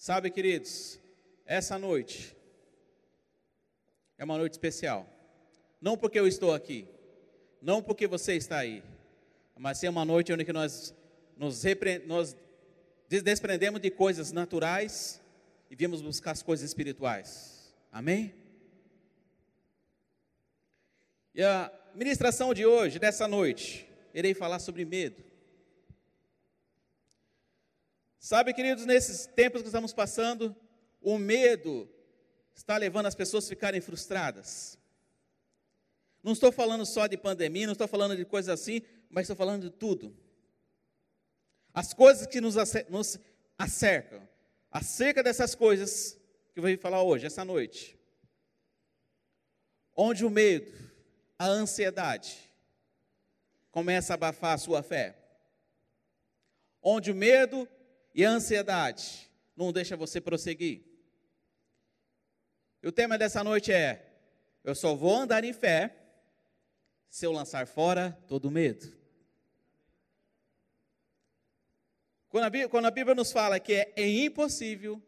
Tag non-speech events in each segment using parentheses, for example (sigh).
Sabe, queridos, essa noite é uma noite especial. Não porque eu estou aqui, não porque você está aí, mas é uma noite onde nós nos, desprendemos de coisas naturais e viemos buscar as coisas espirituais. Amém? E a ministração de hoje, dessa noite, irei falar sobre medo. Sabe, queridos, nesses tempos que estamos passando, o medo está levando as pessoas a ficarem frustradas. Não estou falando só de pandemia, não estou falando de coisas assim, mas estou falando de tudo. As coisas que nos, acercam. Acerca dessas coisas que eu vou falar hoje, essa noite. Onde o medo, a ansiedade, começa a abafar a sua fé. Onde o medo e a ansiedade não deixa você prosseguir. E o tema dessa noite é: eu só vou andar em fé se eu lançar fora todo medo. Quando a, Bíblia, quando a Bíblia nos fala que é, impossível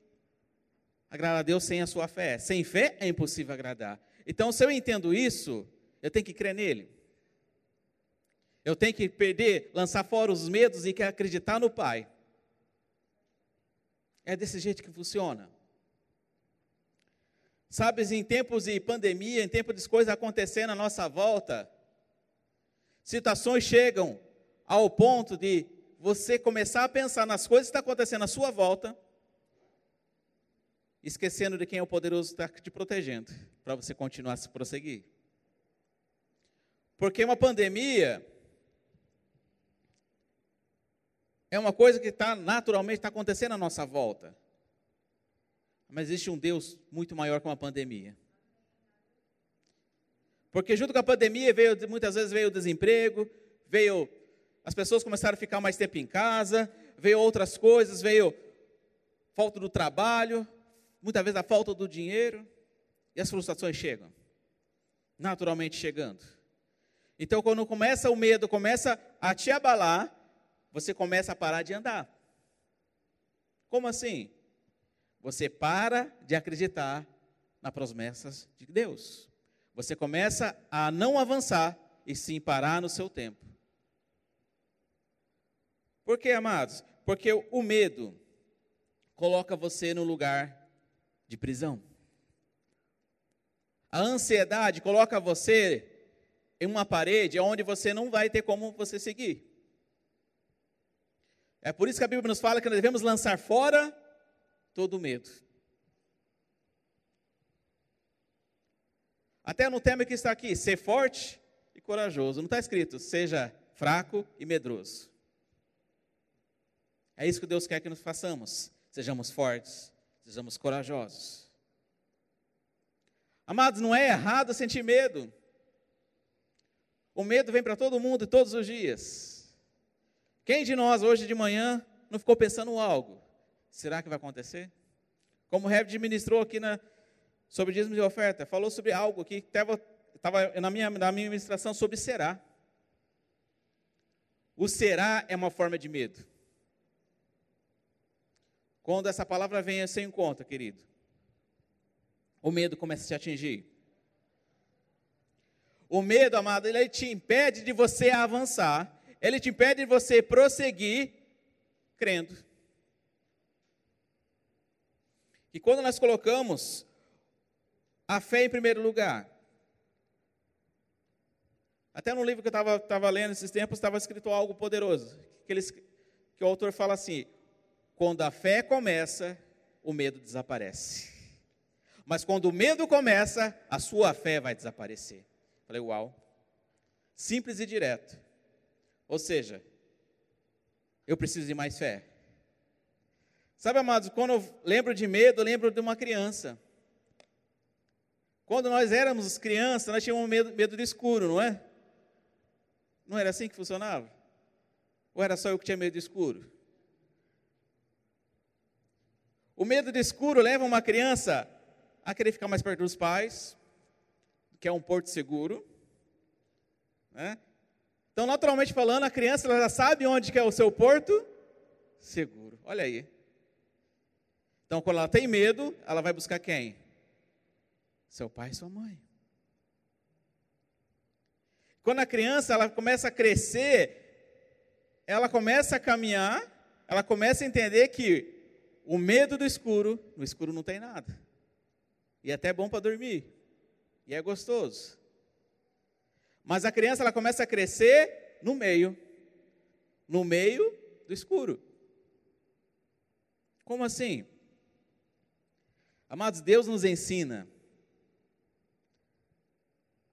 agradar a Deus sem a sua fé, sem fé é impossível agradar. Então, se eu entendo isso, eu tenho que crer nele. Eu tenho que perder, lançar fora os medos e acreditar no Pai. É desse jeito que funciona. Sabe, em tempos de pandemia, em tempos de coisas acontecendo à nossa volta, situações chegam ao ponto de você começar a pensar nas coisas que estão acontecendo à sua volta, esquecendo de quem é o poderoso está te protegendo, para você continuar a se prosseguir. Porque uma pandemia é uma coisa que está naturalmente está acontecendo à nossa volta. Mas existe um Deus muito maior que uma pandemia. Porque junto com a pandemia veio, muitas vezes veio o desemprego, veio as pessoas começaram a ficar mais tempo em casa, veio outras coisas, veio falta do trabalho, muitas vezes a falta do dinheiro, e as frustrações chegam. Naturalmente chegando. Então, quando começa o medo, começa a te abalar, você começa a parar de andar. Como assim? Você para de acreditar nas promessas de Deus. Você começa a não avançar e sim parar no seu tempo. Por que, amados? Porque o medo coloca você no lugar de prisão. A ansiedade coloca você em uma parede onde você não vai ter como você seguir. É por isso que a Bíblia nos fala que nós devemos lançar fora todo medo. Até no tema que está aqui, ser forte e corajoso. Não está escrito, seja fraco e medroso. É isso que Deus quer que nós façamos. Sejamos fortes, sejamos corajosos. Amados, não é errado sentir medo. O medo vem para todo mundo todos os dias. Quem de nós hoje de manhã não ficou pensando algo? Será que vai acontecer? Como o Herbert ministrou aqui na, sobre dízimo de oferta, falou sobre algo que estava na minha, na minha ministração sobre será. O será é uma forma de medo. Quando essa palavra vem sem conta, querido, o medo começa a te atingir. O medo, amado, ele te impede de você avançar, ele te impede de você prosseguir crendo. E quando nós colocamos a fé em primeiro lugar, até no livro que eu estava lendo esses tempos, estava escrito algo poderoso, que, eles, que o autor fala assim, quando a fé começa, o medo desaparece. Mas quando o medo começa, a sua fé vai desaparecer. Falei, uau. Simples e direto. Ou seja, eu preciso de mais fé. Sabe, amados, quando eu lembro de medo, eu lembro de uma criança. Quando nós éramos crianças, nós tínhamos medo, medo do escuro, não é? Não era assim que funcionava? Ou era só eu que tinha medo do escuro? O medo do escuro leva uma criança a querer ficar mais perto dos pais, que é um porto seguro. Né? Então, naturalmente falando, a criança já sabe onde é o seu porto seguro. Olha aí. Então, quando ela tem medo, ela vai buscar quem? Seu pai e sua mãe. Quando a criança ela começa a crescer, ela começa a caminhar, ela começa a entender que o medo do escuro, no escuro não tem nada. E é até bom para dormir. E é gostoso. Mas a criança ela começa a crescer no meio. No meio do escuro. Como assim? Amados, Deus nos ensina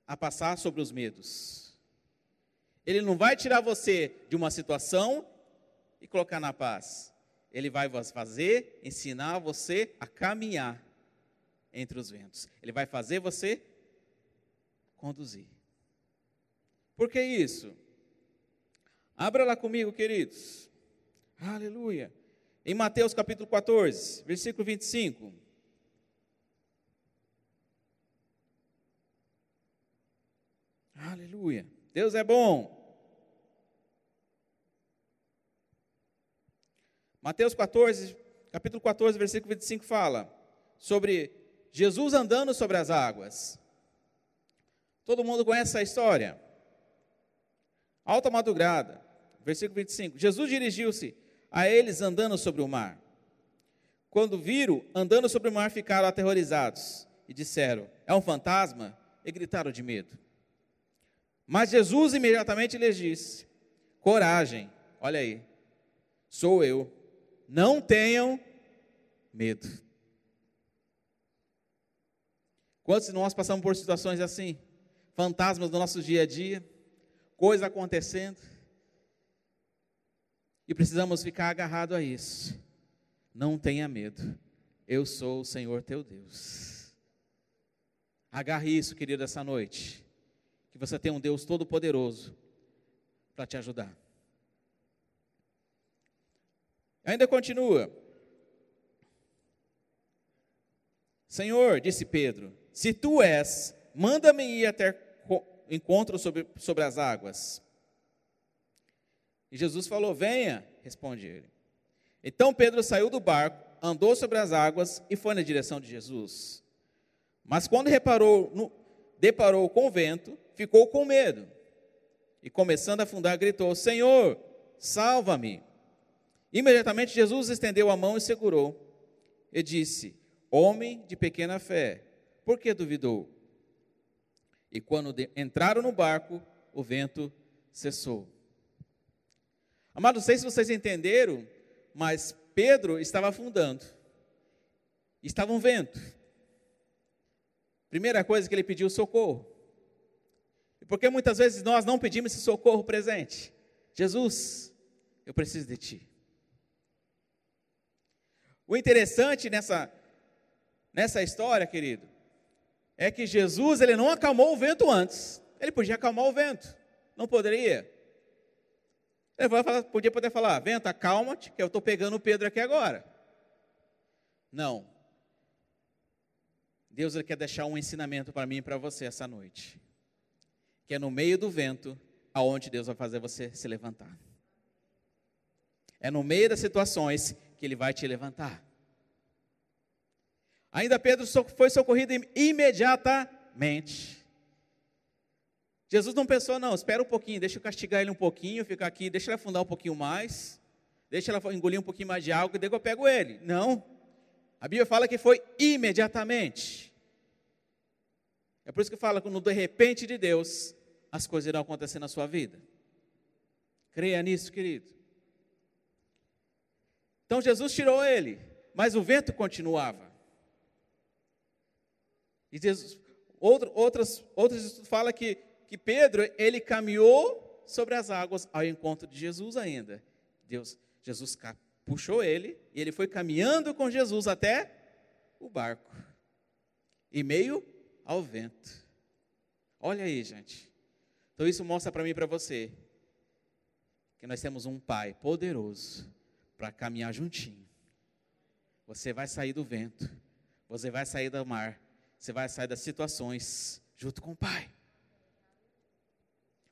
a passar sobre os medos. Ele não vai tirar você de uma situação e colocar na paz. Ele vai fazer, ensinar você a caminhar entre os ventos. Ele vai fazer você conduzir. Por que isso? Abra lá comigo, queridos. Aleluia. Em Mateus capítulo 14, versículo 25. Aleluia. Deus é bom. Mateus 14, capítulo 14, versículo 25 fala sobre Jesus andando sobre as águas. Todo mundo conhece essa história. Alta madrugada, versículo 25. Jesus dirigiu-se a eles andando sobre o mar. Quando viram andando sobre o mar, ficaram aterrorizados e disseram: É um fantasma? E gritaram de medo. Mas Jesus imediatamente lhes disse: Coragem, olha aí, sou eu, não tenham medo. Quantos de nós passamos por situações assim? Fantasmas do nosso dia a dia, coisas acontecendo, e precisamos ficar agarrado a isso. Não tenha medo, eu sou o Senhor teu Deus. Agarre isso, querido, essa noite que você tem um Deus todo-poderoso para te ajudar. Ainda continua. Senhor, disse Pedro, se tu és, manda-me ir até encontro sobre, sobre as águas. E Jesus falou: Venha, responde ele. Então Pedro saiu do barco, andou sobre as águas e foi na direção de Jesus. Mas quando reparou no, deparou com o vento, ficou com medo. E começando a afundar, gritou: Senhor, salva-me. Imediatamente Jesus estendeu a mão e segurou. E disse: Homem de pequena fé, por que duvidou? E quando entraram no barco, o vento cessou. Amados, não sei se vocês entenderam, mas Pedro estava afundando. Estava um vento. Primeira coisa que ele pediu socorro. E por que muitas vezes nós não pedimos esse socorro presente? Jesus, eu preciso de ti. O interessante nessa, nessa história, querido, é que Jesus ele não acalmou o vento antes. Ele podia acalmar o vento, não poderia. Ele podia poder falar, vento, acalma-te, que eu estou pegando o Pedro aqui agora. Não. Deus ele quer deixar um ensinamento para mim e para você essa noite. Que é no meio do vento aonde Deus vai fazer você se levantar. É no meio das situações que ele vai te levantar. Ainda Pedro foi socorrido imediatamente. Jesus não pensou, não, espera um pouquinho, deixa eu castigar ele um pouquinho, ficar aqui, deixa ele afundar um pouquinho mais, deixa ele engolir um pouquinho mais de água, e daí eu pego ele. Não. A Bíblia fala que foi imediatamente. É por isso que fala que no de repente de Deus, as coisas irão acontecer na sua vida. Creia nisso, querido. Então Jesus tirou ele, mas o vento continuava. E Jesus, outro, outras, outros estudos falam que, que Pedro, ele caminhou sobre as águas ao encontro de Jesus ainda. Deus, Jesus puxou ele e ele foi caminhando com Jesus até o barco. E meio ao vento. Olha aí, gente. Então isso mostra para mim e para você que nós temos um Pai poderoso para caminhar juntinho. Você vai sair do vento, você vai sair do mar, você vai sair das situações junto com o Pai.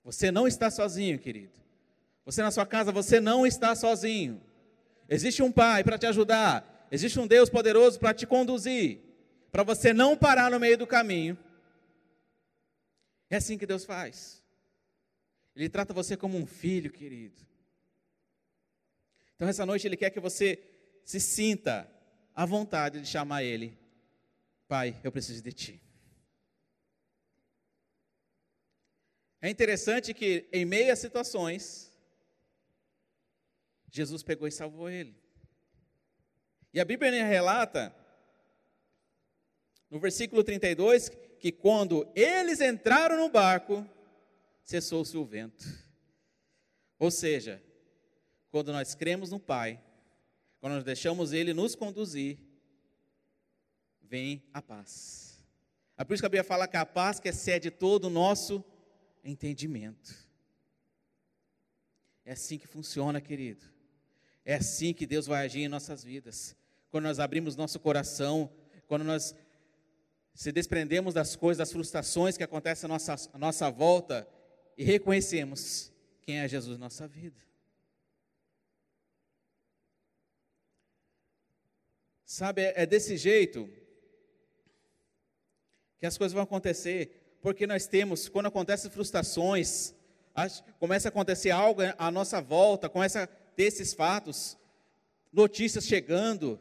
Você não está sozinho, querido. Você na sua casa, você não está sozinho. Existe um Pai para te ajudar. existe um Deus poderoso para te conduzir, para você não parar no meio do caminho. É assim que Deus faz. Ele trata você como um filho, querido. Então, essa noite, Ele quer que você se sinta à vontade de chamar Ele, Pai, eu preciso de Ti. É interessante que, em meio a situações, Jesus pegou e salvou ele. E a Bíblia relata, no versículo 32, que quando eles entraram no barco, cessou-se o vento. Ou seja, quando nós cremos no Pai, quando nós deixamos Ele nos conduzir, vem a paz. É por isso que a Bíblia fala que a paz que excede todo o nosso entendimento. É assim que funciona, querido. É assim que Deus vai agir em nossas vidas. Quando nós abrimos nosso coração, quando nós se desprendemos das coisas, das frustrações que acontecem à nossa, à nossa volta e reconhecemos quem é Jesus na nossa vida. Sabe, é, é desse jeito que as coisas vão acontecer porque nós temos, quando acontecem frustrações, começa a acontecer algo à nossa volta, começa a ter esses fatos, notícias chegando.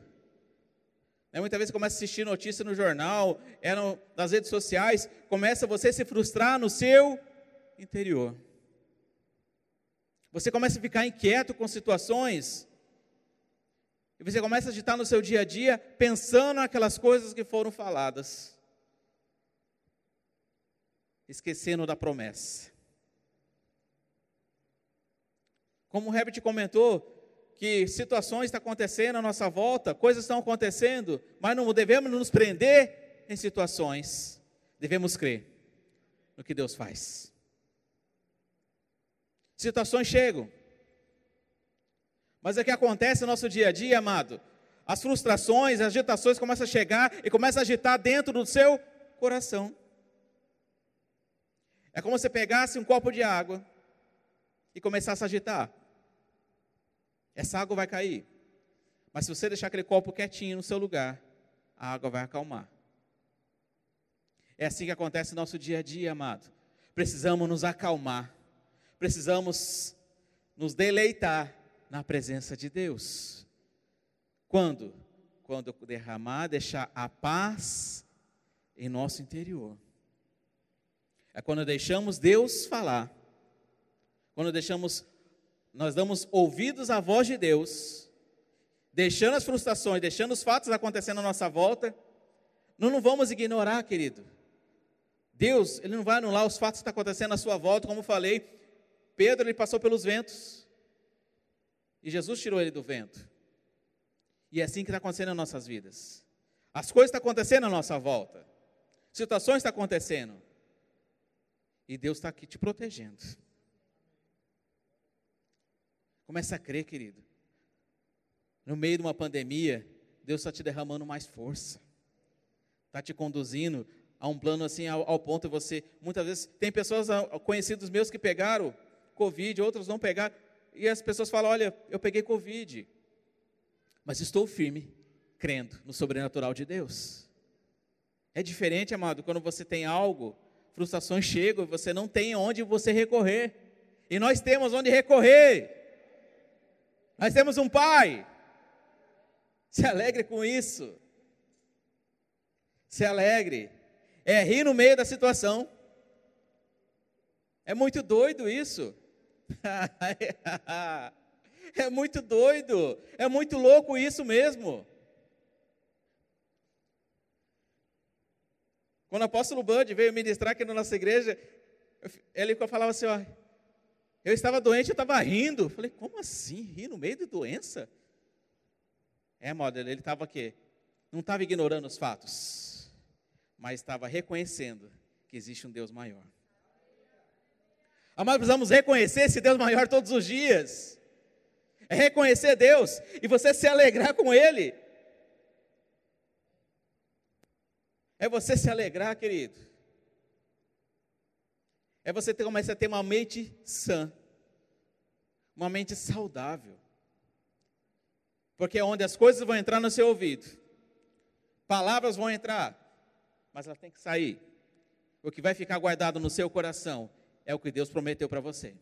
Né? Muitas vezes começa a assistir notícia no jornal, é no, nas redes sociais, começa você a se frustrar no seu interior. Você começa a ficar inquieto com situações, e você começa a agitar no seu dia a dia, pensando naquelas coisas que foram faladas esquecendo da promessa. Como o Herbert comentou, que situações estão acontecendo à nossa volta, coisas estão acontecendo, mas não devemos nos prender em situações, devemos crer no que Deus faz. Situações chegam, mas é que acontece no nosso dia a dia, amado. As frustrações, as agitações começam a chegar e começam a agitar dentro do seu coração. É como se pegasse um copo de água e começasse a agitar. Essa água vai cair. Mas se você deixar aquele copo quietinho no seu lugar, a água vai acalmar. É assim que acontece no nosso dia a dia, amado. Precisamos nos acalmar. Precisamos nos deleitar na presença de Deus. Quando? Quando derramar, deixar a paz em nosso interior. É quando deixamos Deus falar. Quando deixamos, nós damos ouvidos à voz de Deus, deixando as frustrações, deixando os fatos acontecendo à nossa volta. Não, não vamos ignorar, querido. Deus, Ele não vai anular os fatos que estão acontecendo à sua volta, como falei. Pedro, ele passou pelos ventos. E Jesus tirou ele do vento. E é assim que está acontecendo nas nossas vidas. As coisas estão acontecendo à nossa volta. Situações estão acontecendo. E Deus está aqui te protegendo. Começa a crer, querido. No meio de uma pandemia, Deus está te derramando mais força. Está te conduzindo a um plano assim, ao, ao ponto de você. Muitas vezes, tem pessoas ah, conhecidos meus que pegaram Covid, outros não pegaram. E as pessoas falam: Olha, eu peguei Covid. Mas estou firme, crendo no sobrenatural de Deus. É diferente, amado, quando você tem algo frustrações chegam, você não tem onde você recorrer. E nós temos onde recorrer. Nós temos um Pai. Se alegre com isso. Se alegre. É rir no meio da situação. É muito doido isso. (laughs) é muito doido. É muito louco isso mesmo. Quando o apóstolo Bud veio ministrar aqui na nossa igreja, ele falava assim: ó, eu estava doente, eu estava rindo. Falei, como assim? Rir no meio de doença? É, moda, ele estava aqui. Não estava ignorando os fatos, mas estava reconhecendo que existe um Deus maior. Mas precisamos reconhecer esse Deus maior todos os dias. É reconhecer Deus e você se alegrar com Ele. É você se alegrar, querido. É você ter, começar a ter uma mente sã, uma mente saudável. Porque é onde as coisas vão entrar no seu ouvido. Palavras vão entrar, mas elas têm que sair. O que vai ficar guardado no seu coração é o que Deus prometeu para você.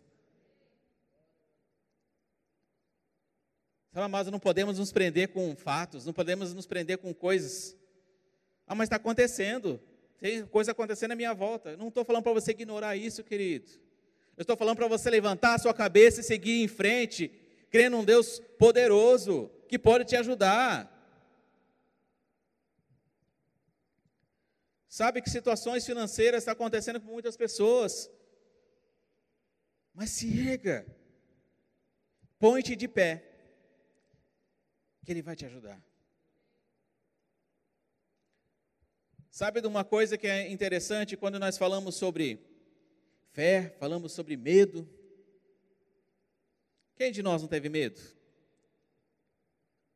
Sabe, amados, não podemos nos prender com fatos, não podemos nos prender com coisas. Ah, mas está acontecendo. Tem coisa acontecendo à minha volta. Não estou falando para você ignorar isso, querido. Eu estou falando para você levantar a sua cabeça e seguir em frente, crendo num Deus poderoso, que pode te ajudar. Sabe que situações financeiras estão acontecendo com muitas pessoas. Mas se erga. Põe-te de pé que Ele vai te ajudar. Sabe de uma coisa que é interessante quando nós falamos sobre fé, falamos sobre medo? Quem de nós não teve medo?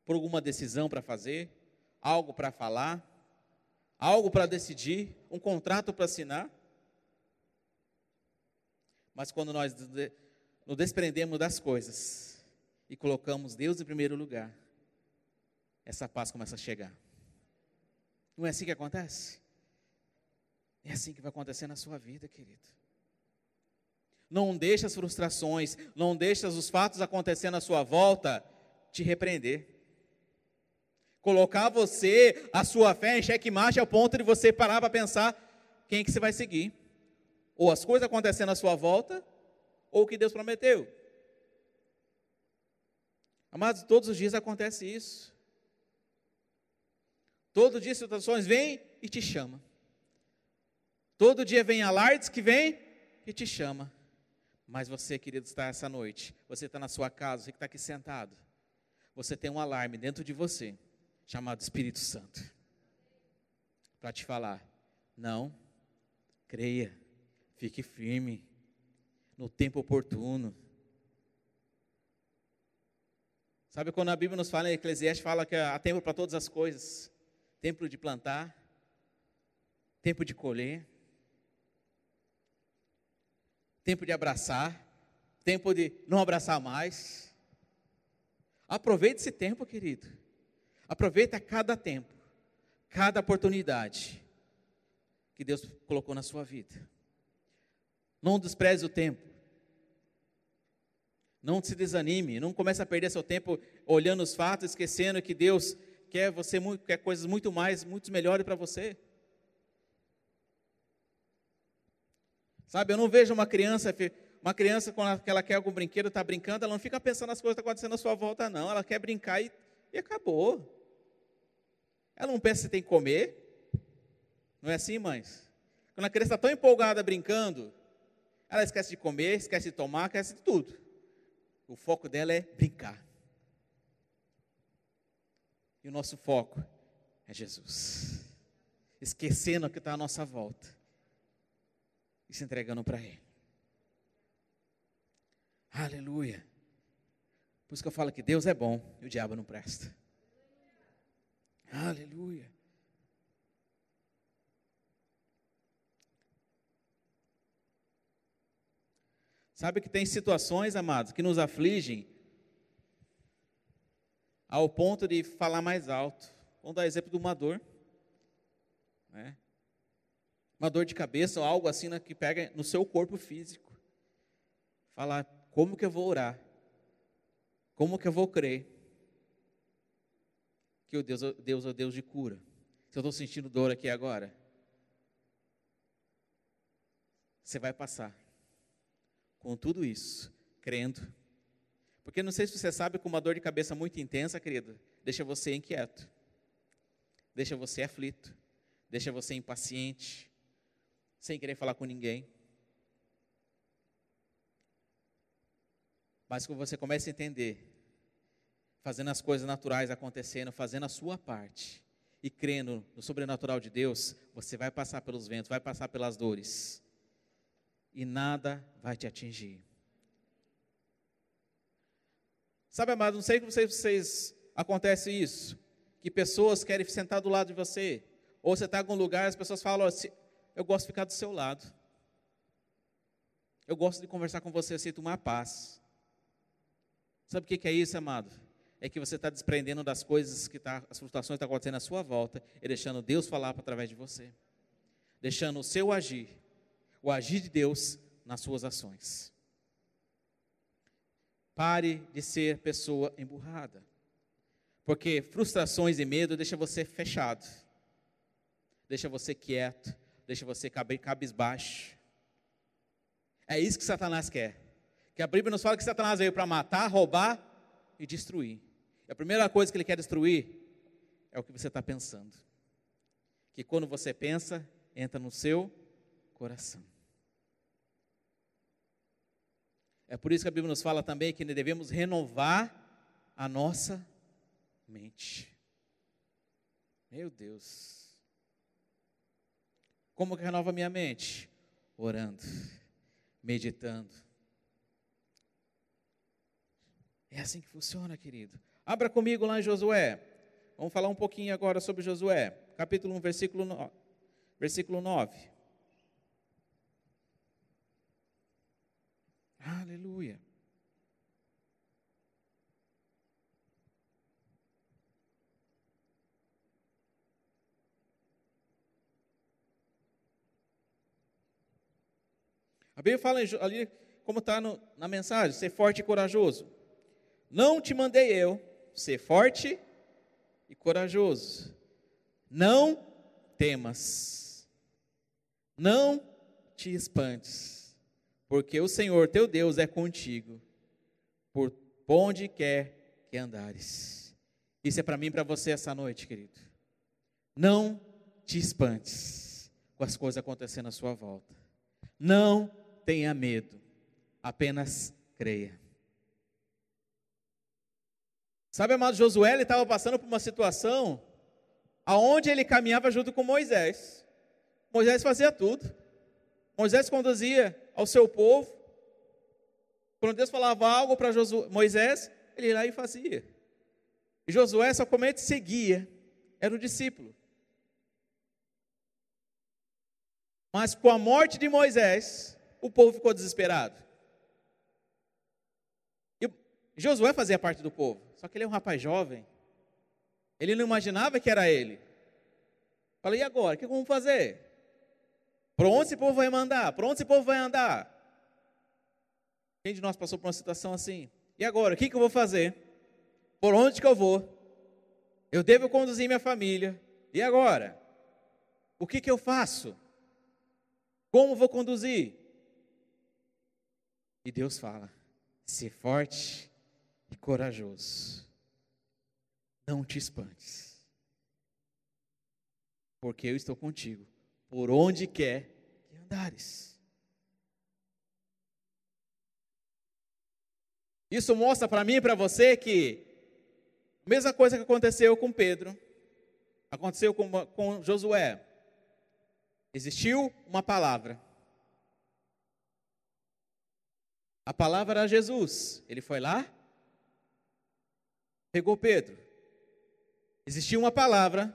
Por alguma decisão para fazer, algo para falar, algo para decidir, um contrato para assinar? Mas quando nós nos desprendemos das coisas e colocamos Deus em primeiro lugar, essa paz começa a chegar. Não é assim que acontece? É assim que vai acontecer na sua vida, querido. Não deixe as frustrações, não deixe os fatos acontecendo à sua volta te repreender. Colocar você, a sua fé em xeque-mate ao ponto de você parar para pensar quem que você vai seguir. Ou as coisas acontecendo à sua volta, ou o que Deus prometeu. Amados, todos os dias acontece isso. Todo dia situações vêm e te chama. Todo dia vem alardes que vem e te chama. Mas você, querido, está essa noite. Você está na sua casa, você que está aqui sentado. Você tem um alarme dentro de você, chamado Espírito Santo. Para te falar: não, creia, fique firme, no tempo oportuno. Sabe quando a Bíblia nos fala em Eclesiastes, fala que há tempo para todas as coisas tempo de plantar, tempo de colher, tempo de abraçar, tempo de não abraçar mais. Aproveite esse tempo, querido. Aproveita cada tempo, cada oportunidade que Deus colocou na sua vida. Não despreze o tempo. Não se desanime, não comece a perder seu tempo olhando os fatos, esquecendo que Deus quer você quer coisas muito mais, muito melhores para você. Sabe, eu não vejo uma criança, uma criança quando ela quer algum brinquedo, está brincando, ela não fica pensando nas coisas que estão acontecendo à sua volta, não. Ela quer brincar e, e acabou. Ela não pensa se tem que comer. Não é assim, mães? Quando a criança está tão empolgada brincando, ela esquece de comer, esquece de tomar, esquece de tudo. O foco dela é brincar. E o nosso foco é Jesus. Esquecendo o que está à nossa volta. E se entregando para Ele. Aleluia. Por isso que eu falo que Deus é bom e o diabo não presta. Aleluia. Sabe que tem situações, amados, que nos afligem ao ponto de falar mais alto. Vamos dar exemplo de uma dor. Né? Uma dor de cabeça ou algo assim né, que pega no seu corpo físico. Falar, como que eu vou orar? Como que eu vou crer? Que o Deus, Deus é o Deus de cura. Se eu estou sentindo dor aqui agora, você vai passar com tudo isso, crendo porque não sei se você sabe que uma dor de cabeça muito intensa, querido, deixa você inquieto, deixa você aflito, deixa você impaciente, sem querer falar com ninguém. Mas quando você começa a entender, fazendo as coisas naturais acontecendo, fazendo a sua parte e crendo no sobrenatural de Deus, você vai passar pelos ventos, vai passar pelas dores e nada vai te atingir. Sabe, amado, não sei que vocês, vocês acontece isso, que pessoas querem sentar do lado de você, ou você está em algum lugar e as pessoas falam, assim, eu gosto de ficar do seu lado. Eu gosto de conversar com você, eu sinto uma paz. Sabe o que é isso, amado? É que você está desprendendo das coisas que tá, as frustrações que estão tá acontecendo à sua volta e deixando Deus falar através de você. Deixando o seu agir, o agir de Deus nas suas ações. Pare de ser pessoa emburrada. Porque frustrações e medo deixa você fechado. Deixa você quieto, deixa você cabisbaixo. É isso que Satanás quer. Que a Bíblia nos fala que Satanás veio para matar, roubar e destruir. E a primeira coisa que ele quer destruir é o que você está pensando. Que quando você pensa, entra no seu coração. É por isso que a Bíblia nos fala também que devemos renovar a nossa mente. Meu Deus. Como que renova a minha mente? Orando, meditando. É assim que funciona, querido. Abra comigo lá em Josué. Vamos falar um pouquinho agora sobre Josué. Capítulo 1, versículo 9. Versículo 9. Aleluia. A Bíblia fala ali, como está na mensagem, ser forte e corajoso. Não te mandei eu ser forte e corajoso. Não temas. Não te espantes, porque o Senhor teu Deus é contigo, por onde quer que andares. Isso é para mim e para você essa noite, querido. Não te espantes com as coisas acontecendo à sua volta. Não tenha medo, apenas creia. Sabe, amado Josué, ele estava passando por uma situação aonde ele caminhava junto com Moisés. Moisés fazia tudo. Moisés conduzia ao seu povo. Quando Deus falava algo para Moisés, ele ia lá e fazia. E Josué somente seguia, era o discípulo. Mas com a morte de Moisés, o povo ficou desesperado. E Josué fazia parte do povo. Só que ele é um rapaz jovem. Ele não imaginava que era ele. Falei, e agora? O que vamos fazer? Para onde esse povo vai mandar? Para onde esse povo vai andar? Quem de nós passou por uma situação assim? E agora? O que, que eu vou fazer? Por onde que eu vou? Eu devo conduzir minha família. E agora? O que, que eu faço? Como vou conduzir? E Deus fala: ser forte e corajoso. Não te espantes, porque eu estou contigo, por onde quer que andares. Isso mostra para mim e para você que a mesma coisa que aconteceu com Pedro, aconteceu com, com Josué. Existiu uma palavra. A palavra era Jesus. Ele foi lá, pegou Pedro. Existia uma palavra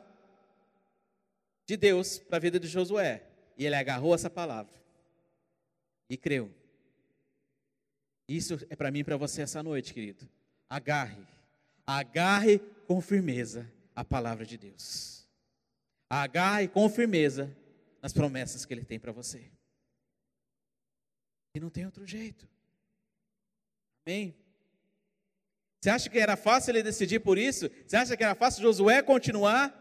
de Deus para a vida de Josué. E ele agarrou essa palavra e creu. Isso é para mim e para você essa noite, querido. Agarre, agarre com firmeza a palavra de Deus. Agarre com firmeza nas promessas que Ele tem para você. E não tem outro jeito. Amém? Você acha que era fácil ele decidir por isso? Você acha que era fácil Josué continuar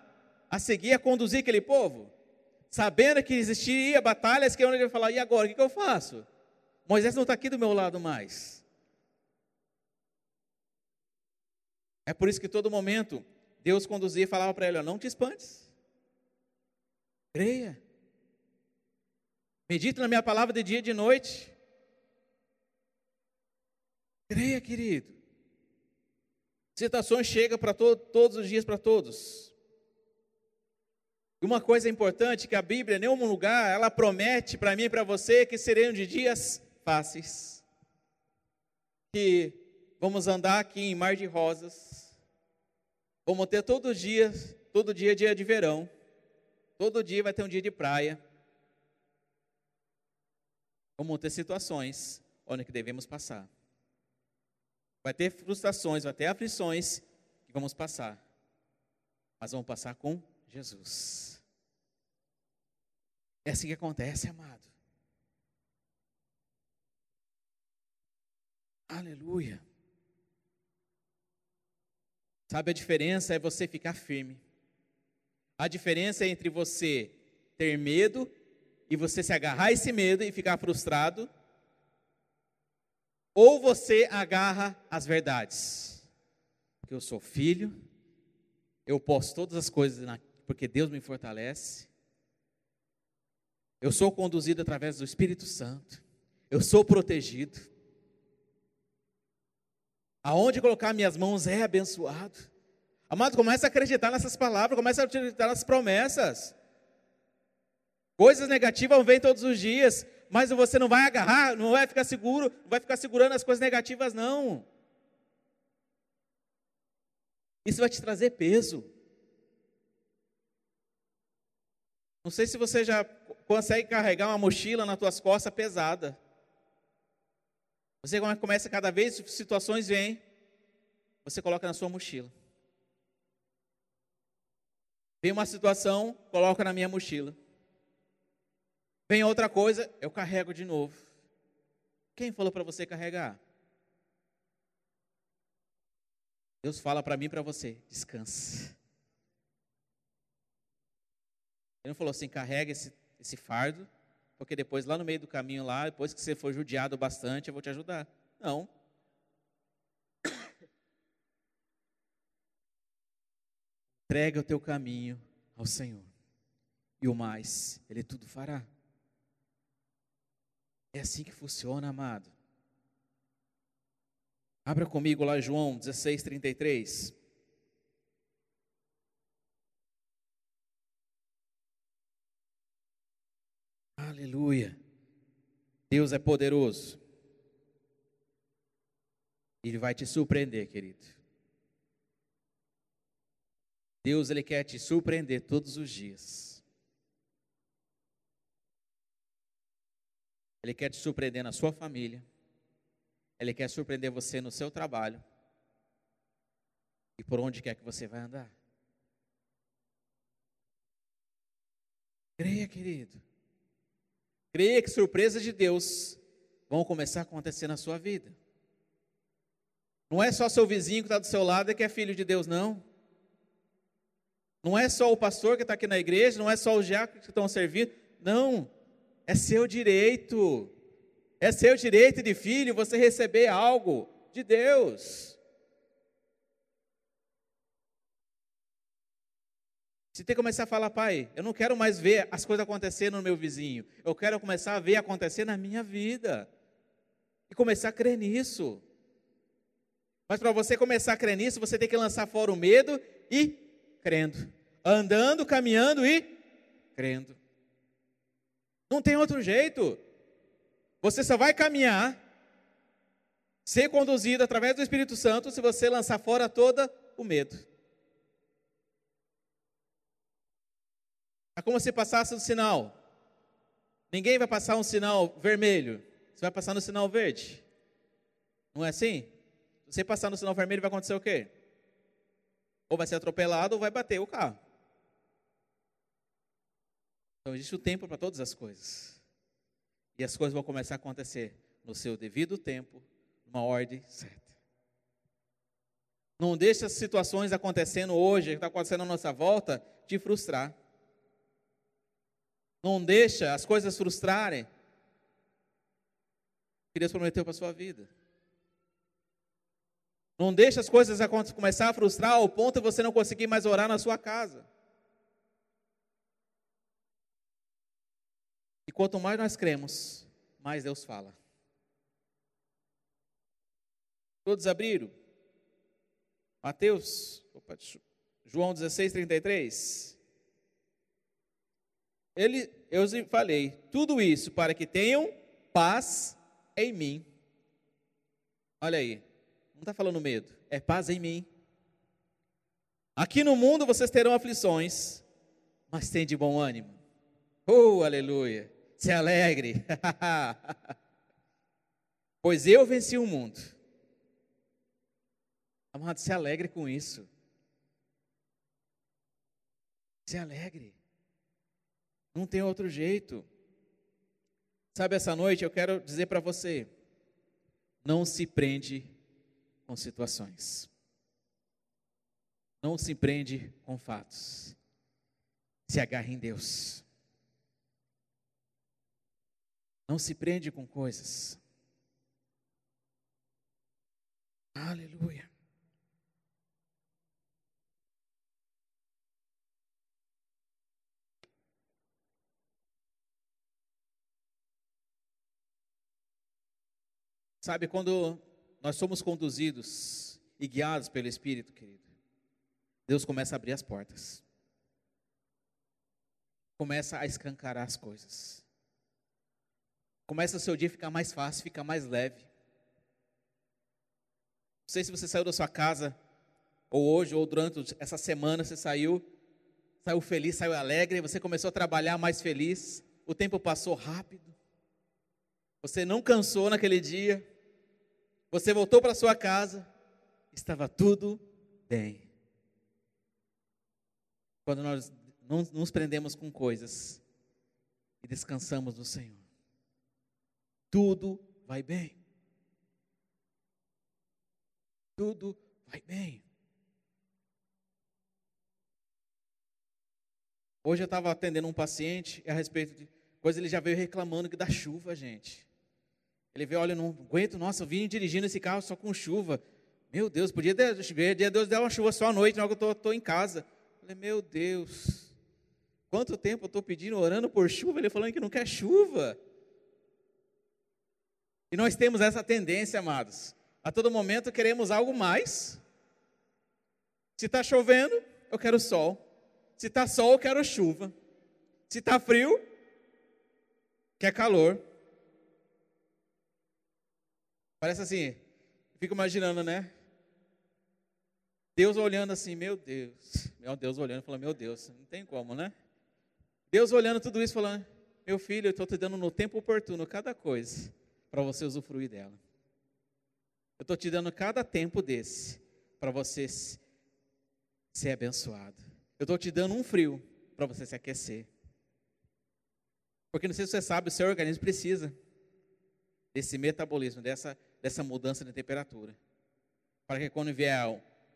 a seguir, a conduzir aquele povo? Sabendo que existiam batalhas que ele ia falar, e agora, o que, eu faço? Moisés não está aqui do meu lado mais. É por isso que todo momento Deus conduzia e falava para ele: não te espantes, creia, medita na minha palavra de dia e de noite. Creia, querido. Citações chegam para to todos os dias para todos. Uma coisa importante que a Bíblia, em nenhum lugar, ela promete para mim e para você que serão de dias fáceis. Que vamos andar aqui em Mar de Rosas. Vamos ter todo dia, todo dia dia de verão. Todo dia vai ter um dia de praia. Vamos ter situações onde que devemos passar. Vai ter frustrações, vai ter aflições, que vamos passar, mas vamos passar com Jesus. É assim que acontece, amado. Aleluia. Sabe a diferença é você ficar firme. A diferença é entre você ter medo e você se agarrar a esse medo e ficar frustrado, ou você agarra as verdades. Porque eu sou filho, eu posso todas as coisas porque Deus me fortalece. Eu sou conduzido através do Espírito Santo. Eu sou protegido. Aonde colocar minhas mãos é abençoado. Amado, começa a acreditar nessas palavras, começa a acreditar nas promessas. Coisas negativas vir todos os dias, mas você não vai agarrar, não vai ficar seguro, não vai ficar segurando as coisas negativas, não. Isso vai te trazer peso. Não sei se você já consegue carregar uma mochila nas tuas costas pesada. Você começa cada vez, situações vêm, você coloca na sua mochila. Vem uma situação, coloca na minha mochila. Vem outra coisa, eu carrego de novo. Quem falou para você carregar? Deus fala para mim e para você, descansa. Ele não falou assim, carrega esse, esse fardo, porque depois lá no meio do caminho lá, depois que você for judiado bastante, eu vou te ajudar. Não. (coughs) Entrega o teu caminho ao Senhor. E o mais, Ele tudo fará. É assim que funciona, amado. Abra comigo lá João 16, 33. Aleluia. Deus é poderoso. Ele vai te surpreender, querido. Deus ele quer te surpreender todos os dias. Ele quer te surpreender na sua família. Ele quer surpreender você no seu trabalho. E por onde quer que você vai andar. Creia, querido. Creia que surpresas de Deus vão começar a acontecer na sua vida. Não é só seu vizinho que está do seu lado e que é filho de Deus, não. Não é só o pastor que está aqui na igreja, não é só os diáconos que estão servindo. Não, é seu direito. É seu direito de filho você receber algo de Deus. Você tem que começar a falar, pai, eu não quero mais ver as coisas acontecendo no meu vizinho. Eu quero começar a ver acontecer na minha vida. E começar a crer nisso. Mas para você começar a crer nisso, você tem que lançar fora o medo e crendo. Andando, caminhando e crendo. Não tem outro jeito. Você só vai caminhar, ser conduzido através do Espírito Santo, se você lançar fora todo o medo. É como se passasse um sinal. Ninguém vai passar um sinal vermelho. Você vai passar no sinal verde. Não é assim? Se você passar no sinal vermelho, vai acontecer o quê? Ou vai ser atropelado ou vai bater o carro. Então existe o tempo para todas as coisas. E as coisas vão começar a acontecer no seu devido tempo, numa ordem certa. Não deixe as situações acontecendo hoje, que está acontecendo à nossa volta, te frustrar. Não deixa as coisas frustrarem que Deus prometeu para a sua vida. Não deixa as coisas começar a frustrar ao ponto de você não conseguir mais orar na sua casa. E quanto mais nós cremos, mais Deus fala. Todos abriram? Mateus, opa, João 16, 33. Ele, eu falei, tudo isso para que tenham paz em mim. Olha aí, não está falando medo, é paz em mim. Aqui no mundo vocês terão aflições, mas tem de bom ânimo. Oh, aleluia! Se alegre, (laughs) pois eu venci o mundo. Amado, se alegre com isso. Se alegre. Não tem outro jeito. Sabe, essa noite eu quero dizer para você: não se prende com situações. Não se prende com fatos. Se agarre em Deus. Não se prende com coisas. Aleluia. Sabe, quando nós somos conduzidos e guiados pelo Espírito, querido, Deus começa a abrir as portas, começa a escancarar as coisas, começa o seu dia a ficar mais fácil, ficar mais leve. Não sei se você saiu da sua casa, ou hoje, ou durante essa semana, você saiu, saiu feliz, saiu alegre, você começou a trabalhar mais feliz, o tempo passou rápido, você não cansou naquele dia, você voltou para sua casa, estava tudo bem. Quando nós não nos prendemos com coisas e descansamos no Senhor, tudo vai bem. Tudo vai bem. Hoje eu estava atendendo um paciente a respeito de coisa, ele já veio reclamando que dá chuva, gente. Ele veio, olha, não aguento, nossa, eu vim dirigindo esse carro só com chuva. Meu Deus, podia dia Deus der uma chuva só à noite, não que eu estou em casa. Eu falei, meu Deus, quanto tempo eu estou pedindo, orando por chuva, ele falando que não quer chuva. E nós temos essa tendência, amados. A todo momento queremos algo mais. Se está chovendo, eu quero sol. Se está sol, eu quero chuva. Se está frio, quer calor. Parece assim, fico imaginando, né? Deus olhando assim, meu Deus. Meu Deus olhando, falando, meu Deus, não tem como, né? Deus olhando tudo isso, falando, meu filho, eu estou te dando no tempo oportuno cada coisa para você usufruir dela. Eu estou te dando cada tempo desse para você ser abençoado. Eu estou te dando um frio para você se aquecer. Porque não sei se você sabe, o seu organismo precisa desse metabolismo, dessa dessa mudança de temperatura. Para que quando vier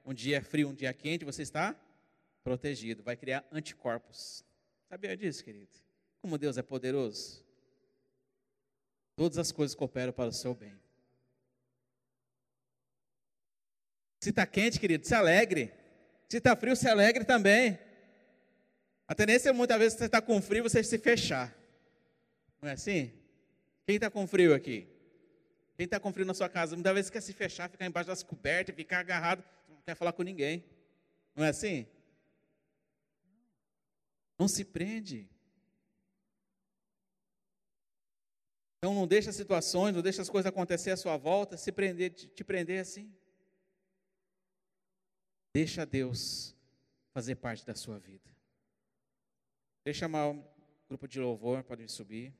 um dia frio, um dia quente, você está protegido, vai criar anticorpos. Sabia disso, querido? Como Deus é poderoso. Todas as coisas cooperam para o seu bem. Se está quente, querido, se alegre. Se está frio, se alegre também. A tendência é muitas vezes você está com frio, você se fechar. Não é assim? Quem está com frio aqui? Quem está com frio na sua casa, muitas vezes quer se fechar, ficar embaixo das cobertas, ficar agarrado, não quer falar com ninguém. Não é assim? Não se prende. Então não deixa situações, não deixa as coisas acontecer à sua volta, se prender, te, prender assim. Deixa Deus fazer parte da sua vida. Deixa chamar o grupo de louvor, pode subir.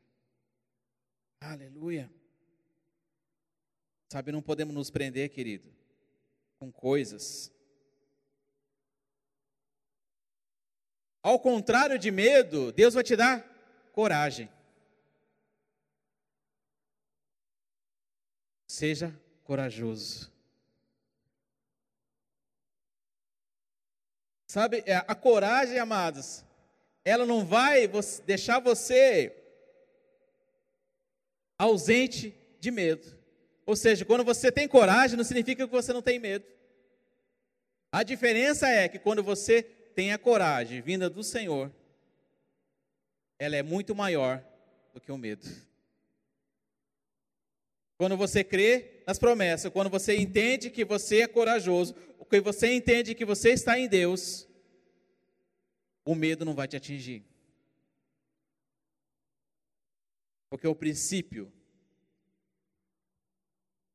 Aleluia. Sabe, não podemos nos prender, querido, com coisas. Ao contrário de medo, Deus vai te dar coragem. Seja corajoso. Sabe, é, a coragem, amados, ela não vai deixar você ausente de medo. Ou seja, quando você tem coragem, não significa que você não tem medo. A diferença é que quando você tem a coragem vinda do Senhor, ela é muito maior do que o medo. Quando você crê nas promessas, quando você entende que você é corajoso, que você entende que você está em Deus, o medo não vai te atingir. Porque o princípio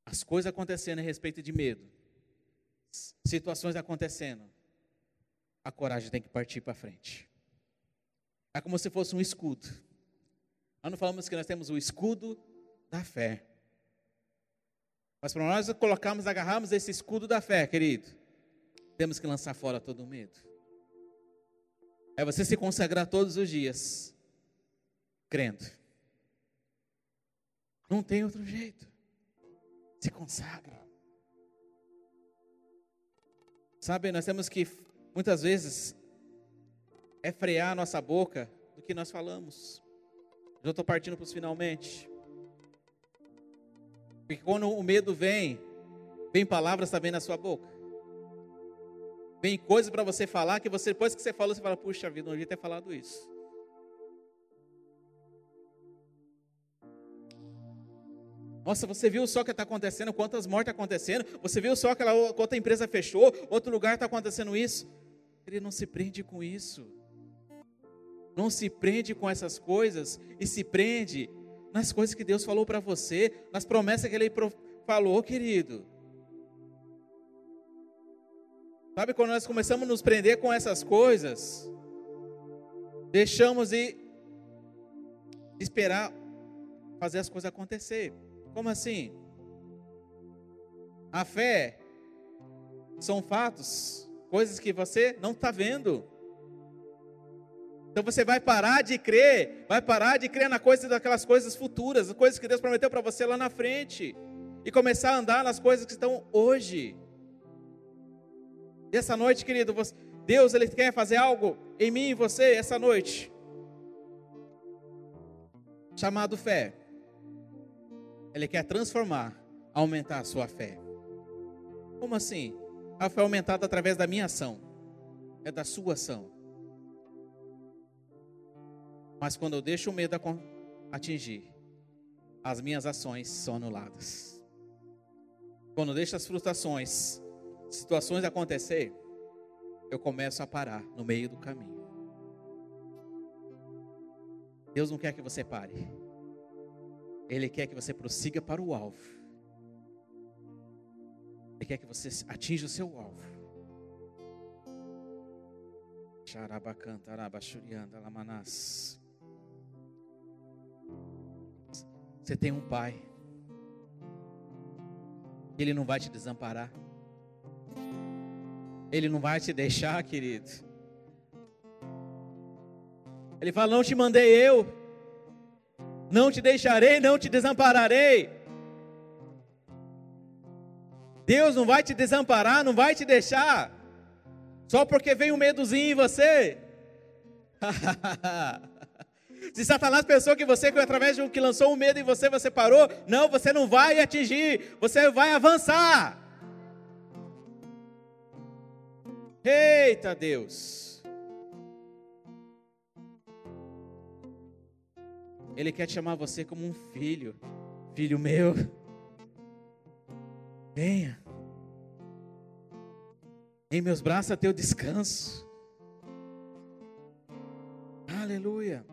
as coisas acontecendo a respeito de medo, situações acontecendo, a coragem tem que partir para frente. É como se fosse um escudo. Nós não falamos que nós temos o escudo da fé. Mas para nós colocarmos, agarrarmos esse escudo da fé, querido, temos que lançar fora todo o medo. É você se consagrar todos os dias, crendo. Não tem outro jeito. Se consagra. Sabe, nós temos que, muitas vezes, é frear a nossa boca do que nós falamos. Já estou partindo para os finalmente. Porque quando o medo vem, vem palavras também na sua boca. Vem coisas para você falar que você, depois que você falou, você fala, puxa vida, não devia ter falado isso. Nossa, você viu só o que está acontecendo, quantas mortes acontecendo? Você viu só aquela outra empresa fechou, outro lugar está acontecendo isso? Ele não se prende com isso. Não se prende com essas coisas e se prende nas coisas que Deus falou para você, nas promessas que Ele falou, querido. Sabe quando nós começamos a nos prender com essas coisas, deixamos de esperar fazer as coisas acontecer. Como assim? A fé são fatos, coisas que você não está vendo. Então você vai parar de crer, vai parar de crer na coisa daquelas coisas futuras, coisas que Deus prometeu para você lá na frente, e começar a andar nas coisas que estão hoje. E essa noite, querido, Deus ele quer fazer algo em mim e você essa noite. Chamado fé. Ele quer transformar, aumentar a sua fé. Como assim? A fé aumentada através da minha ação. É da sua ação. Mas quando eu deixo o medo atingir, as minhas ações são anuladas. Quando eu deixo as frustrações, situações acontecer, eu começo a parar no meio do caminho. Deus não quer que você pare. Ele quer que você prossiga para o alvo. Ele quer que você atinja o seu alvo. Você tem um pai. Ele não vai te desamparar. Ele não vai te deixar, querido. Ele fala: Não te mandei eu. Não te deixarei, não te desampararei. Deus não vai te desamparar, não vai te deixar. Só porque vem um medozinho em você. (laughs) Se Satanás pensou que você, através de um que lançou um medo em você, você parou, não, você não vai atingir, você vai avançar. Eita Deus. Ele quer te chamar você como um filho, filho meu. Venha. Em meus braços é teu descanso. Aleluia.